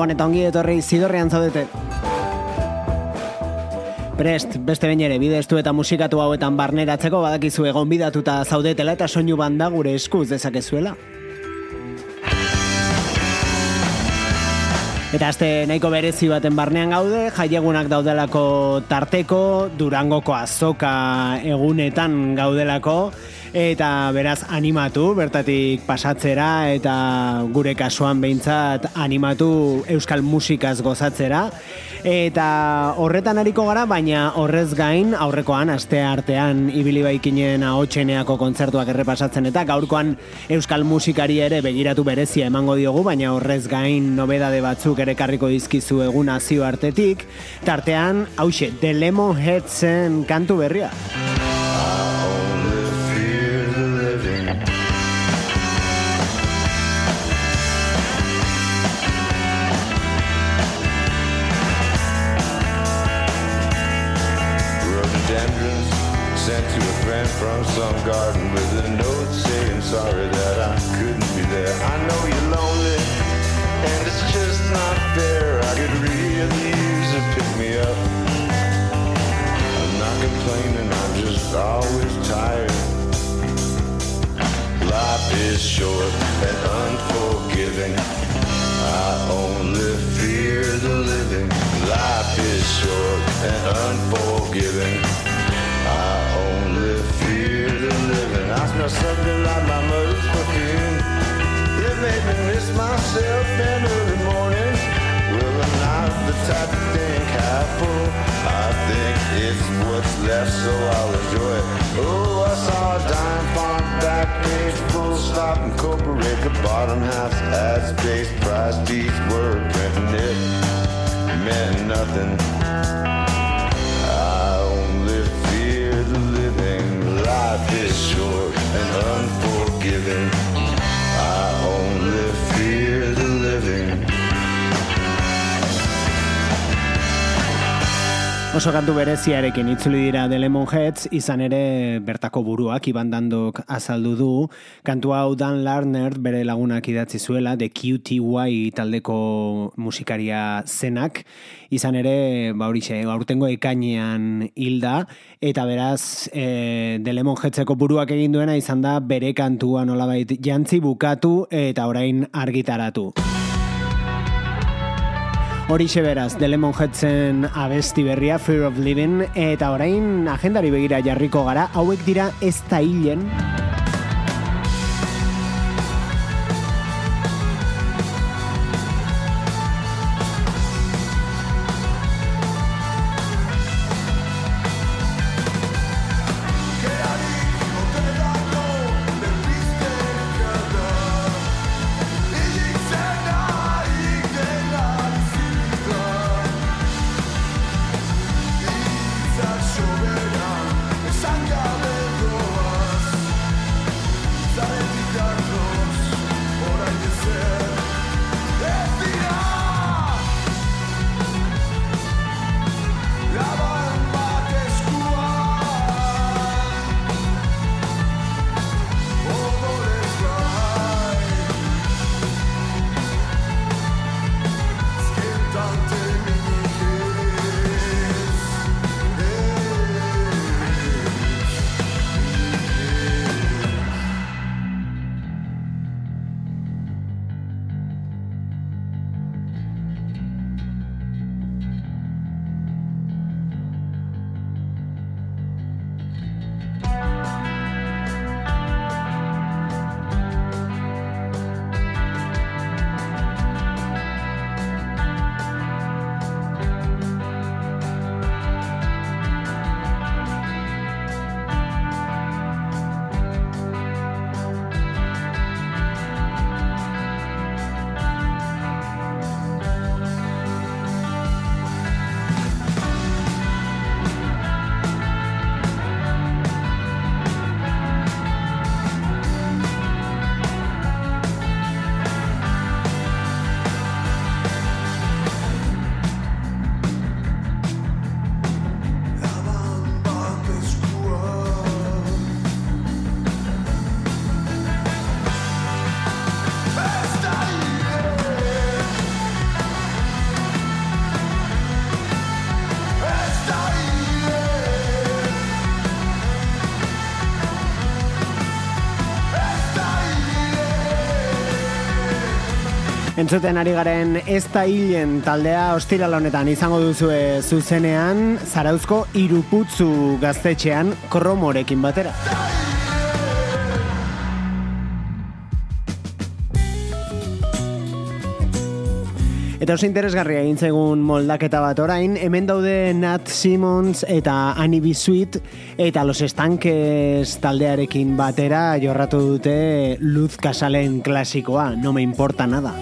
Gabon eta ongi etorri zidorrean zaudete. Prest, beste bain ere, bidestu eta musikatu hauetan barneratzeko badakizu egon bidatuta zaudetela eta soinu banda gure eskuz dezakezuela. Eta azte nahiko berezi baten barnean gaude, jaiegunak daudelako tarteko, durangoko azoka egunetan gaudelako, eta beraz animatu bertatik pasatzera eta gure kasuan behintzat animatu euskal musikaz gozatzera. Eta horretan ariko gara baina horrez gain aurrekoan aste artean ibili baikinen ahotseneako kontzertuak errepasatzen eta gaurkoan euskal musikari ere begiratu berezia emango diogu baina horrez gain nobedade batzuk ere karriko dizkizu egun nazio artetik tartean hause The Lemon Headsen kantu berria from some garden with a note saying sorry that I couldn't be there. I know you're lonely, and it's just not fair. I could really use a pick me up. I'm not complaining, I'm just always tired. Life is short and unforgiving. I only fear the living. Life is short and unforgiving. Something like my mother's perfume. It made me miss myself in early mornings. Well, I'm not the type to think half full. I think it's what's left, so I'll enjoy it. Oh, I saw a dime font back page, full stop, incorporate the bottom half as space price. These were printing it meant nothing. I only fear the living. Life is short and unforgiving. Oso kantu bereziarekin itzuli dira The Lemon Heads, izan ere bertako buruak ibandandok azaldu du. Kantu hau Dan Larner bere lagunak idatzi zuela, The QTY taldeko musikaria zenak. Izan ere, ba hori xe, aurtengo ekainean hilda, eta beraz, e, The Lemon Headseko buruak egin duena izan da bere kantua nolabait jantzi bukatu eta orain argitaratu. Horixe beraz, The Lemon Headsen abesti berria, Fear of Living, eta orain agendari begira jarriko gara, hauek dira ez da hilen, Entzuten ari garen ez da hilen taldea ostirala honetan izango duzue zuzenean Zarauzko iruputzu gaztetxean kromorekin batera. Eta oso interesgarria egin zegun moldaketa bat orain, hemen daude Nat Simmons eta Annie B. Sweet eta Los Estankes taldearekin batera jorratu dute Luz Casalen klasikoa, no me importa nada.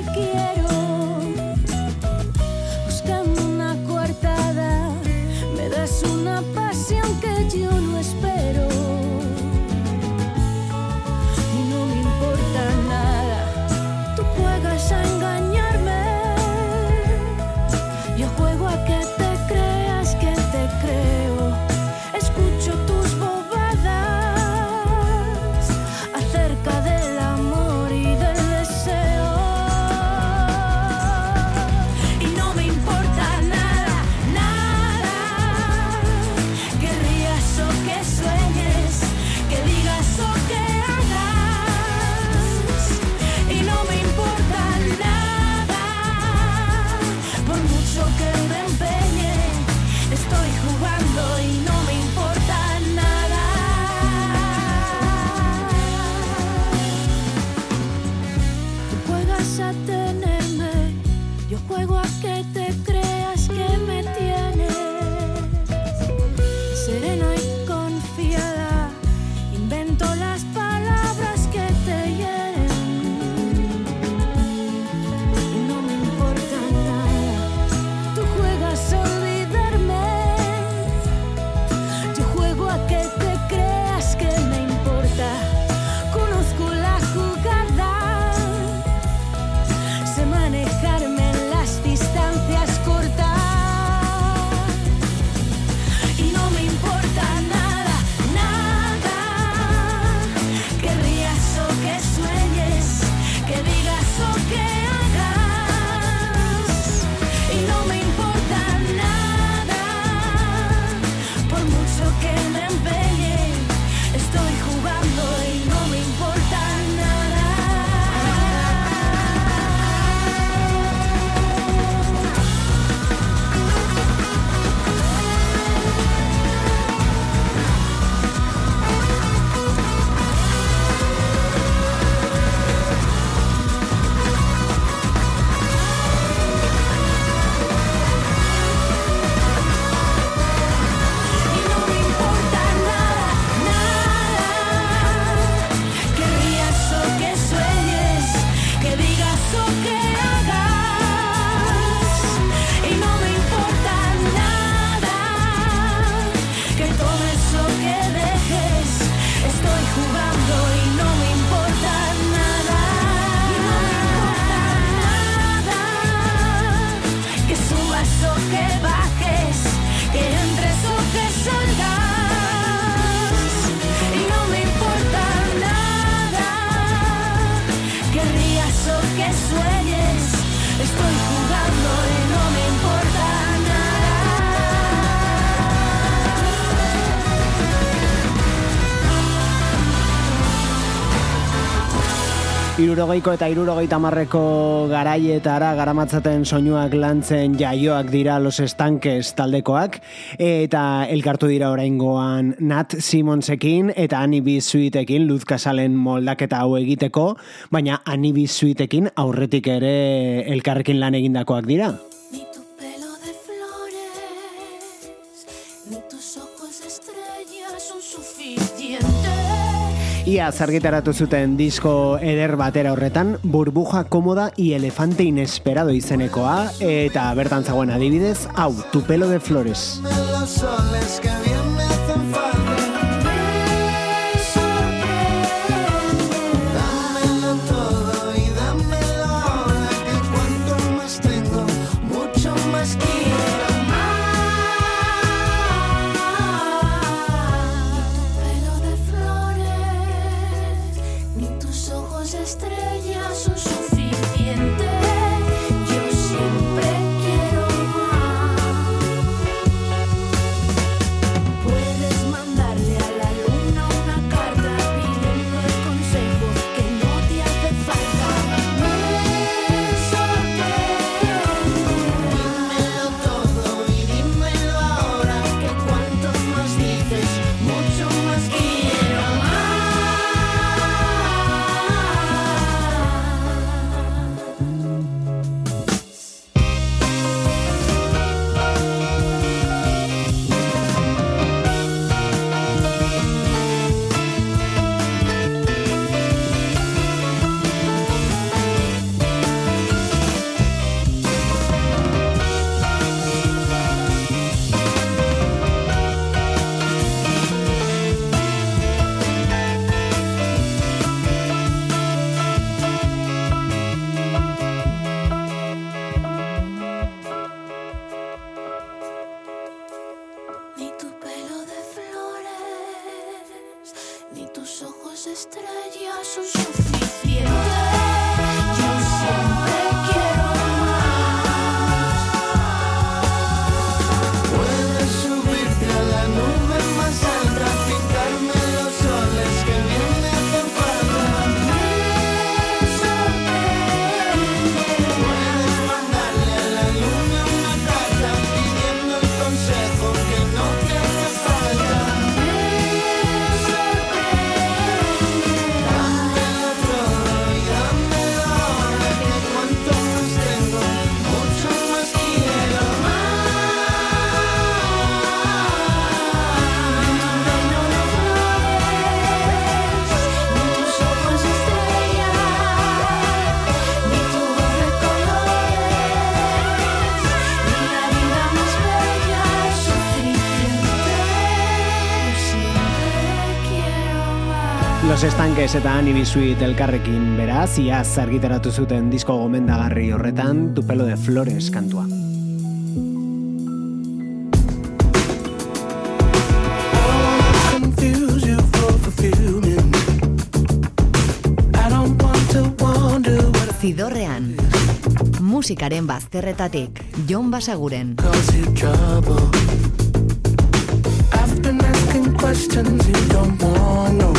Irurogeiko eta irurogeita marreko garaietara garamatzaten soinuak lantzen jaioak dira los estankes taldekoak eta elkartu dira oraingoan Nat Simonsekin eta Annie B. Sweetekin Luz Casalen moldaketa hau egiteko, baina Annie B. Sweetekin aurretik ere elkarrekin lan egindakoak dira. Ia zargitaratu zuten disko eder batera horretan, burbuja komoda i elefante inesperado izenekoa, eta bertan zagoen adibidez, hau, tu pelo de flores. Los Estanques eta Anibisuit elkarrekin beraz, iaz argitaratu zuten disko gomendagarri horretan, tu pelo de flores kantua. Zidorrean, musikaren bazterretatik, Jon Basaguren. questions you don't want no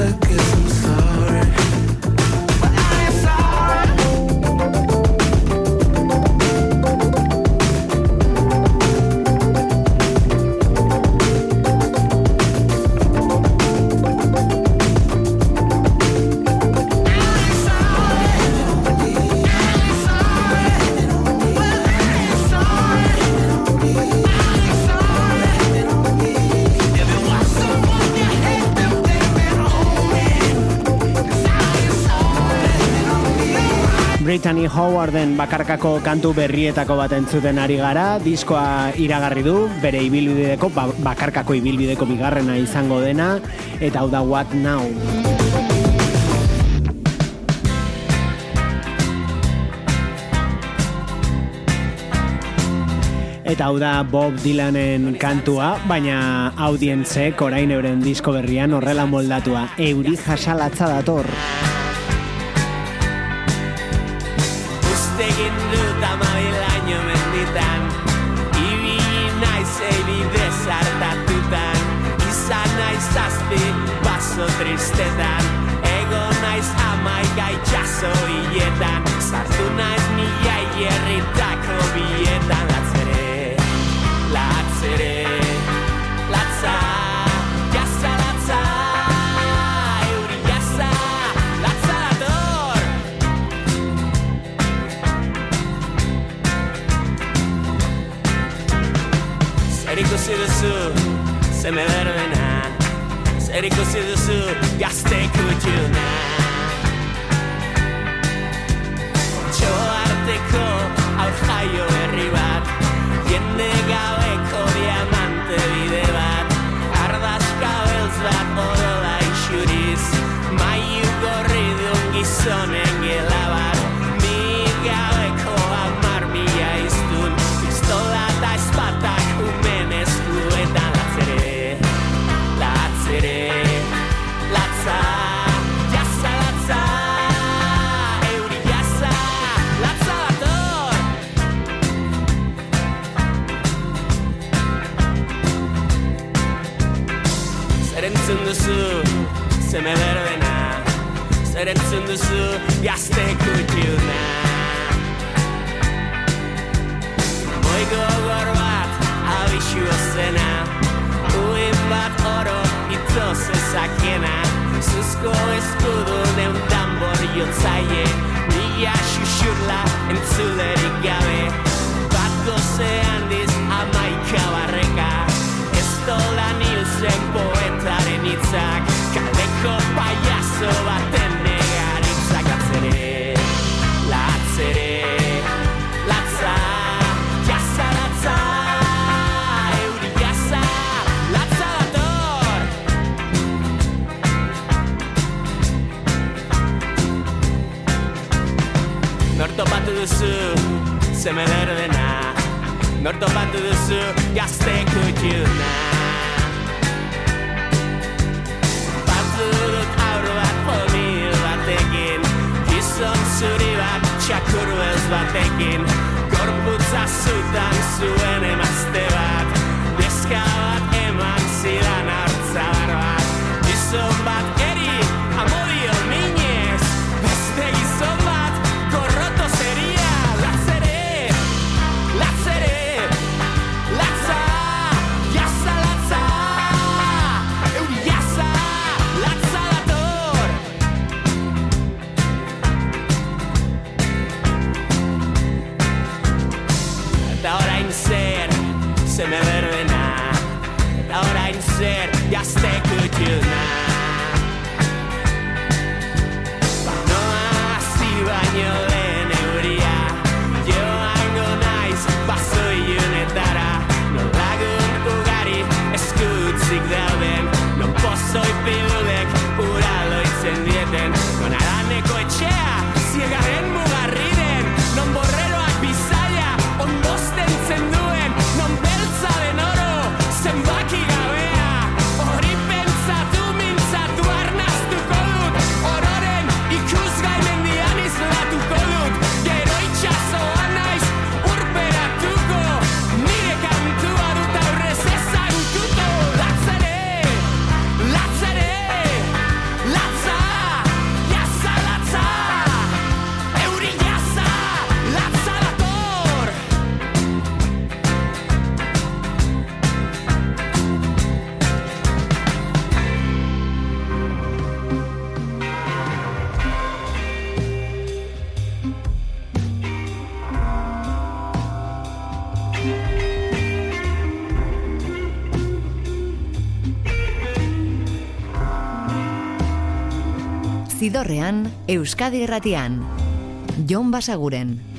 the good. Howarden bakarkako kantu berrietako bat entzuten ari gara, diskoa iragarri du, bere ibilbideko, ba, bakarkako ibilbideko bigarrena izango dena, eta hau da What Now. Eta hau da Bob Dylanen kantua, baina audientzek orain euren disko berrian horrela moldatua. Euri jasalatza dator. Uztegin dut amabilaino menditan. Ibili naiz ebide zartatutan. Izan naiz zazpi baso tristetan. Ego naiz hamaika itxaso hiletan. Zartu naiz mila hierritako bietan. Latzere, latzere, Zer ikusi duzu, zeme berdena Zer ikusi duzu, gazte kutxuna Txo arteko hau jaio berri bat Jende gabeko diamante bide bat. Ardazka beltz bat odola isuriz Maiu gorri duen duzu, gazte kutxuna Moi gogor bat, abixu ozena Uin bat oro, ito zezakena Zuzko eskudu neun tambor jotzaie Mila xuxurla entzulerik gabe Bat goze handiz amaika barreka Ez dola nilzen poetaren hitzak Kaleko paiazo baten duzu, zeme berdena Nor topatu duzu, gazte kutxuna. Batu dut aur bat pomil batekin Gizon zuri bat txakur ez batekin. Gorputza zutan zuen emazte bat Neska bat eman zidan hartzar bat. Gizon zeme berbena Eta orain zer, gazte kutxuna Noa hasi baino lehen euria Joango naiz bazoiunetara Non lagun ugari eskutzik dauden Non pozoi Zidorrean, Euskadi Erratian. Jon Basaguren.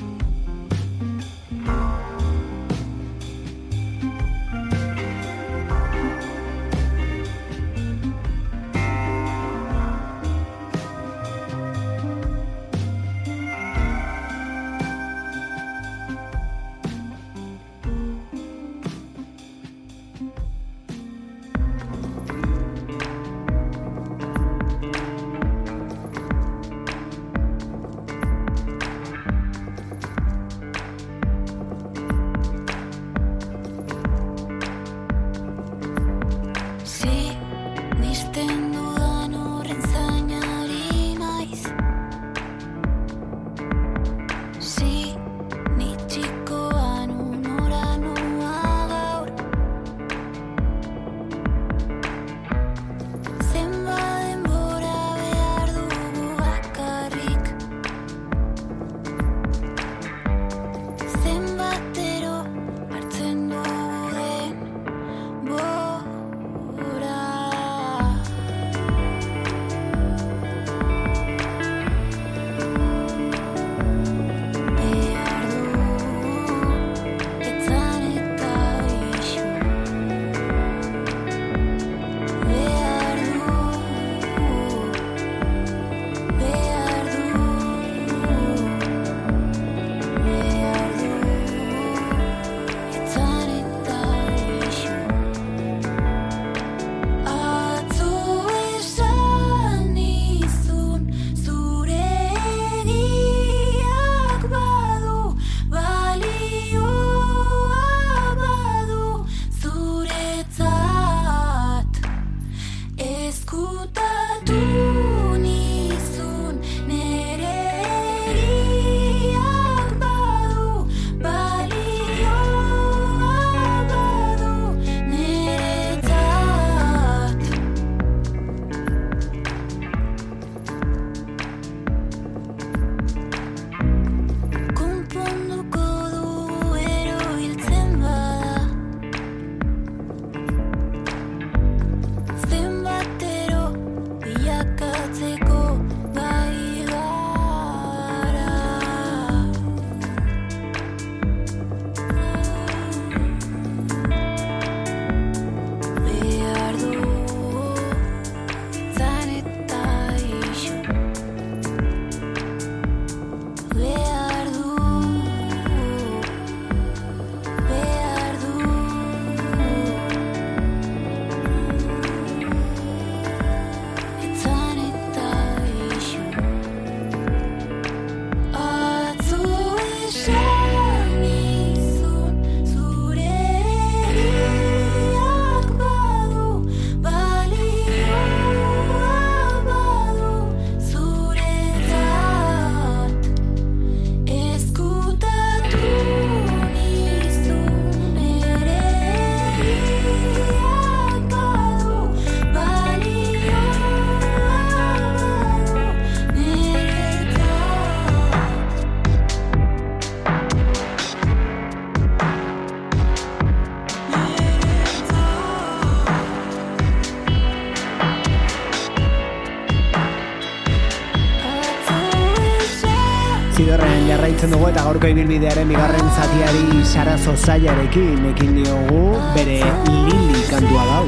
Eta gaurko ibilbidearen bigarren zatiari Sara Zozaiarekin ekin diogu bere Lili kantua dau.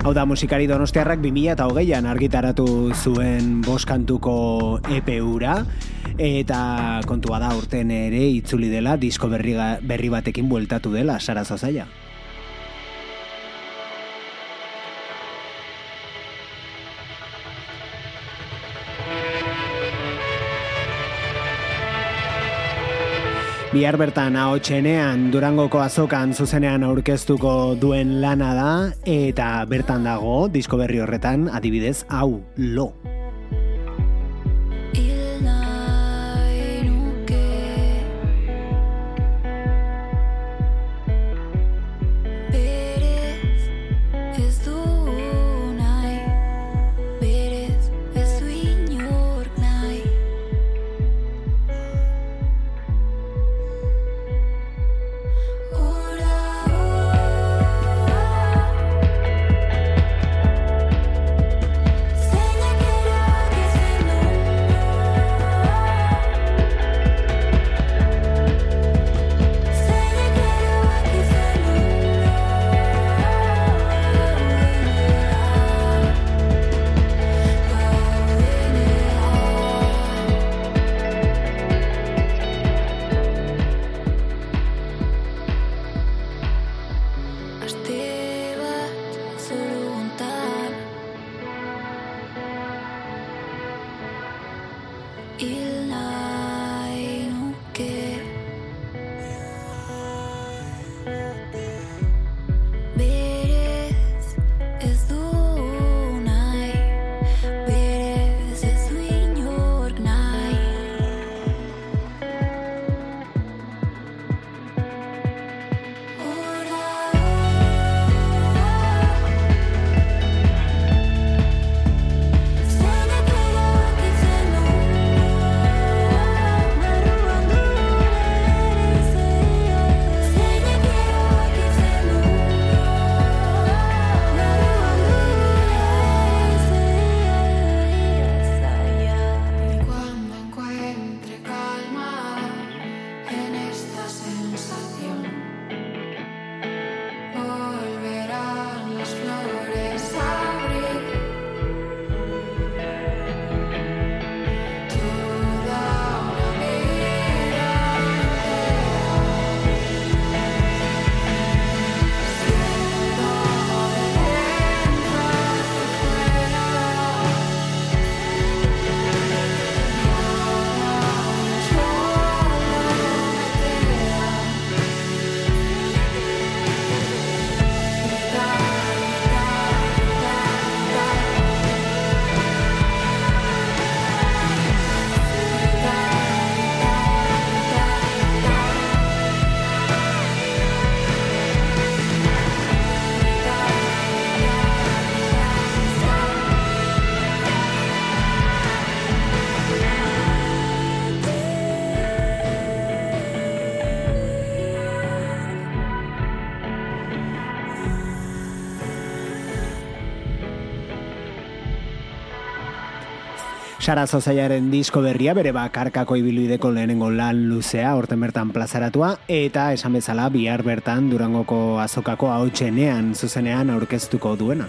Hau da musikari donostiarrak 2000 eta hogeian argitaratu zuen boskantuko EPU-ra eta kontua da urten ere itzuli dela disko berri, berri batekin bueltatu dela Sara Zozaia. Bihar bertan ahotsenean Durangoko azokan zuzenean aurkeztuko duen lana da eta bertan dago disko berri horretan adibidez hau lo. Sara Zozaiaren disko berria bere bakarkako ibiluideko lehenengo lan luzea orten bertan plazaratua eta esan bezala bihar bertan durangoko azokako hautsenean zuzenean aurkeztuko duena.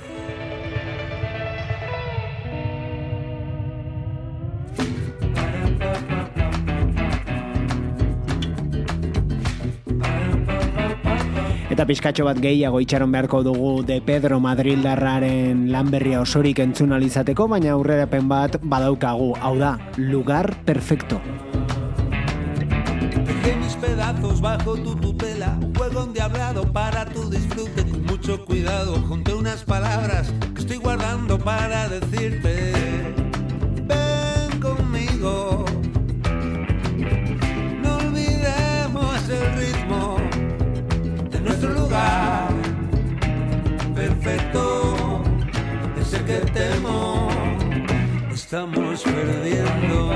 Pizkatxo bat gehiago itxaron beharko dugu de Pedro Madrildarraren lan berria osorik entzun alizateko, baina aurrerapen bat badaukagu, hau da, lugar perfecto. Dejé mis pedazos bajo tu tutela, un juego endiablado para tu disfrute. Con mucho cuidado, junté unas palabras que estoy guardando para decirte. Ven conmigo, nuestro lugar perfecto, ese que temo, estamos perdiendo.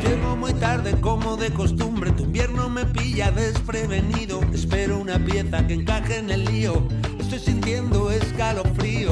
Llego muy tarde como de costumbre, tu invierno me pilla desprevenido. Espero una pieza que encaje en el lío, estoy sintiendo escalofríos.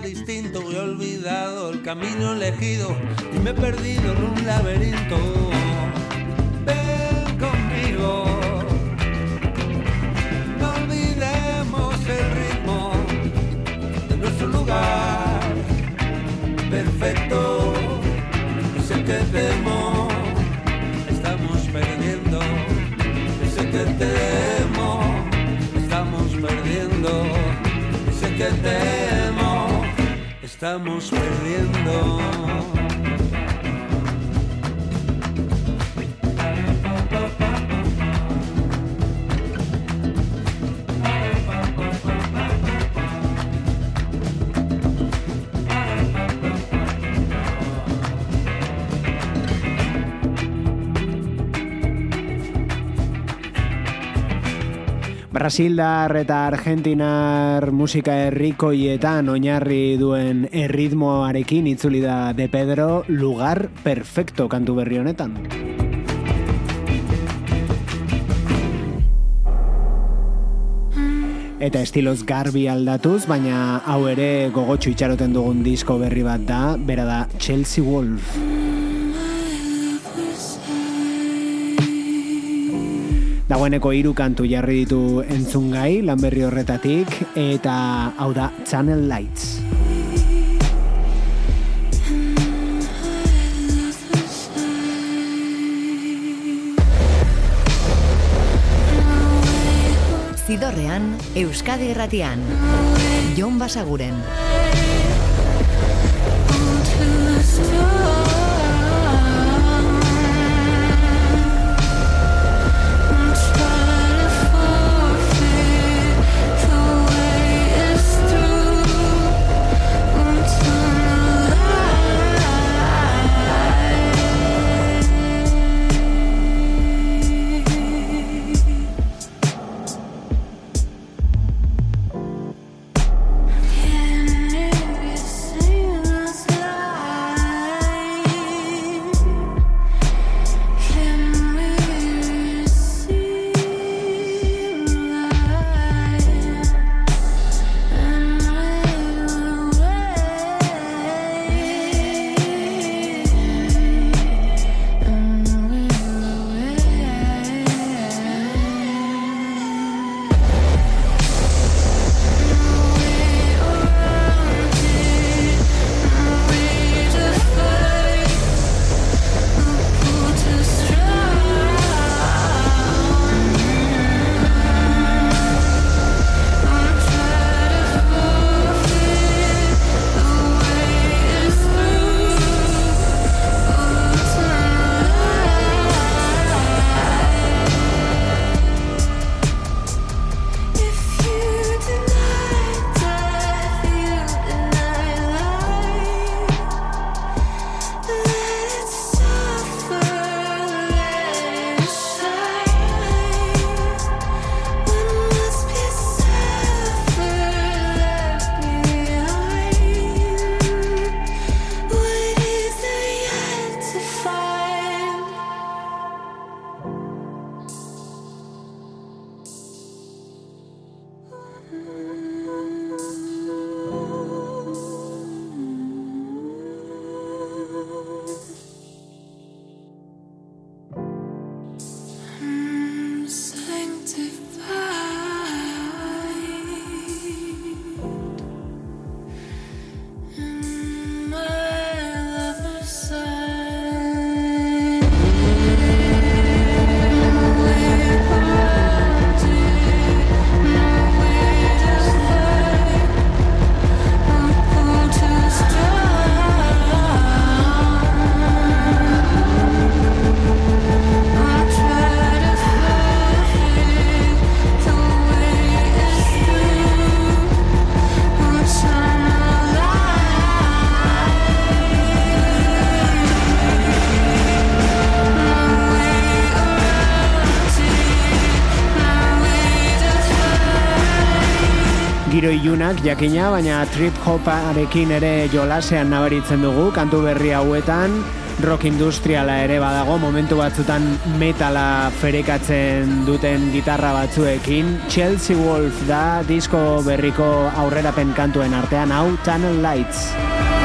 distinta. Brasildar eta Argentinar musika herrikoietan oinarri duen erritmoarekin itzuli da De Pedro lugar perfecto kantu berri honetan. Eta estiloz garbi aldatuz, baina hau ere gogotxu itxaroten dugun disko berri bat da, bera da Chelsea Wolf. Dagoeneko hiru kantu jarri ditu entzungai lan berri horretatik eta hau da Channel Lights. Zidorrean, Euskadi Erratian. Jon Basaguren. Giro ilunak jakina, baina trip hoparekin ere jolasean nabaritzen dugu, kantu berri hauetan, rock industriala ere badago, momentu batzutan metala ferekatzen duten gitarra batzuekin. Chelsea Wolf da disko berriko aurrerapen kantuen artean, hau Tunnel Lights.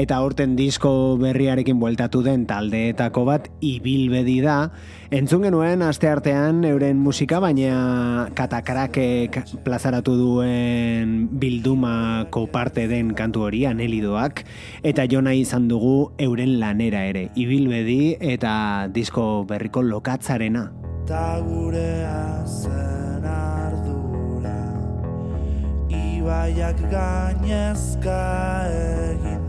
Eta aurten disko berriarekin bueltatu den taldeetako bat ibilbedi da. Entzun genuen aste artean euren musika, baina katakrakek plazaratu duen bildumako parte den kantu hori anelidoak, eta jona izan dugu euren lanera ere, ibilbedi eta disko berriko lokatzarena. Ta gurea zen ardura Ibaiak gainezka egin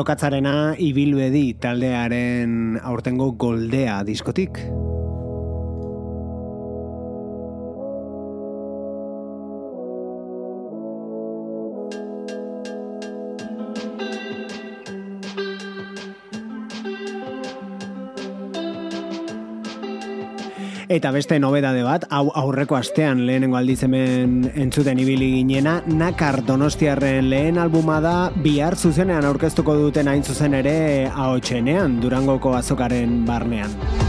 Lokatzarena ibilbedi taldearen aurtengo goldea diskotik. Eta beste nobedade bat, hau aurreko astean lehenengo aldiz hemen entzuten ibili ginena, Nakar Donostiarren lehen albuma da bihar zuzenean aurkeztuko duten hain zuzen ere ahotsenean Durangoko azokaren barnean.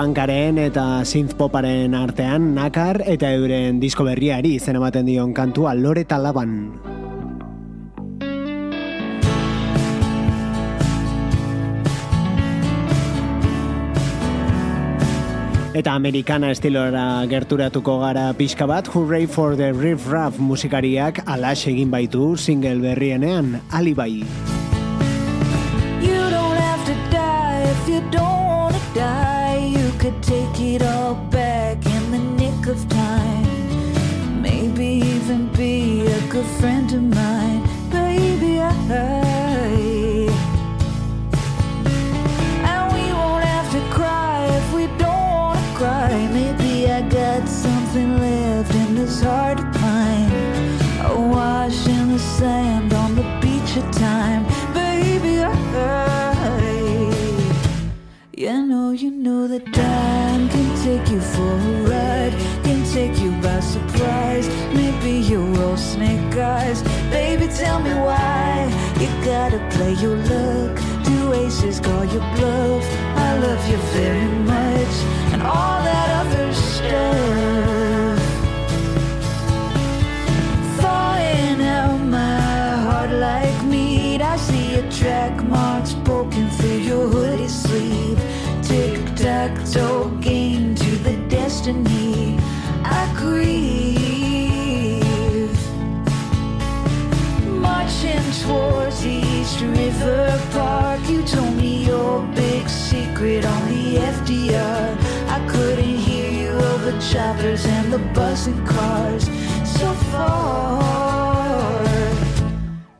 Post-punkaren eta synth-poparen artean nakar eta euren disko berriari izen ematen dion kantua lore talaban. Eta amerikana estilora gerturatuko gara pixka bat, Hooray for the Riff Raff musikariak alax egin baitu single berrienean, alibai. You don't have to die if you don't could take it all back in the nick of time. Maybe even be a good friend of mine. Baby, I. And we won't have to cry if we don't want to cry. Maybe I got something left in this heart take you for a ride, can take you by surprise. Maybe you're all snake eyes. Baby, tell me why you gotta play your luck. Do aces call your bluff? I love you very much, and all that other stuff. Thawing out my heart like meat. I see your track marks poking through your hoodie sleeve. Tic tac toe game to the destiny. I grieve. Marching towards East River Park. You told me your big secret on the FDR. I couldn't hear you over the choppers and the buzzing cars so far.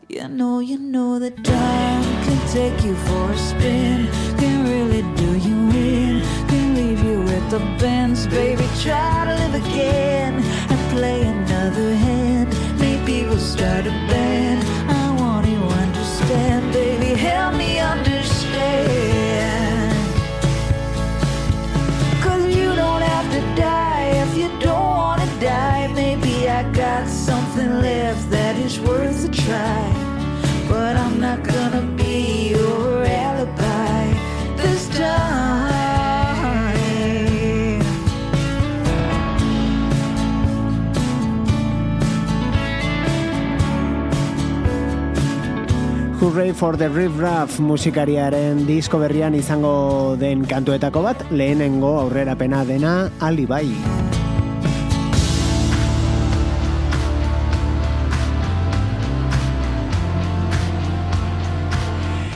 You know, you know that time can take you for a spin. Can really do you in. Can leave you at the bends, baby. Try to live again and play another hand. Maybe we'll start a band. I want you understand, baby. Help me understand. Cause you don't have to die if you don't wanna die. Maybe I got something left that is worth a try. But I'm not gonna Hooray for the Riff Raff musikariaren disko berrian izango den kantuetako bat, lehenengo aurrerapena dena alibai.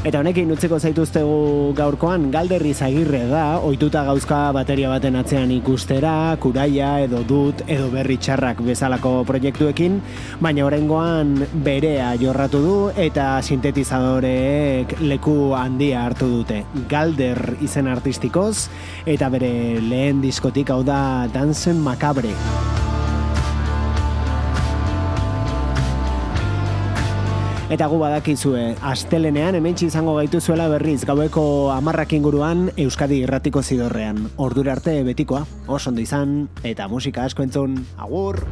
Eta honekin utziko zaituztegu gaurkoan galderri zagirre da, ohituta gauzka bateria baten atzean ikustera, kuraia edo dut edo berri txarrak bezalako proiektuekin, baina oraingoan berea jorratu du eta sintetizadoreek leku handia hartu dute. Galder izen artistikoz eta bere lehen diskotik hau da Dansen Macabre. Eta gu badakizue, astelenean hementsi izango gaituzuela berriz gaueko amarrak inguruan Euskadi irratiko zidorrean. Ordura arte betikoa, oso ondo izan, eta musika asko entzun, agur!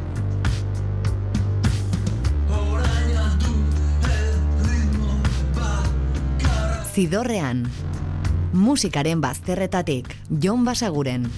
Zidorrean. Musikaren bazterretatik, Jon Basaguren.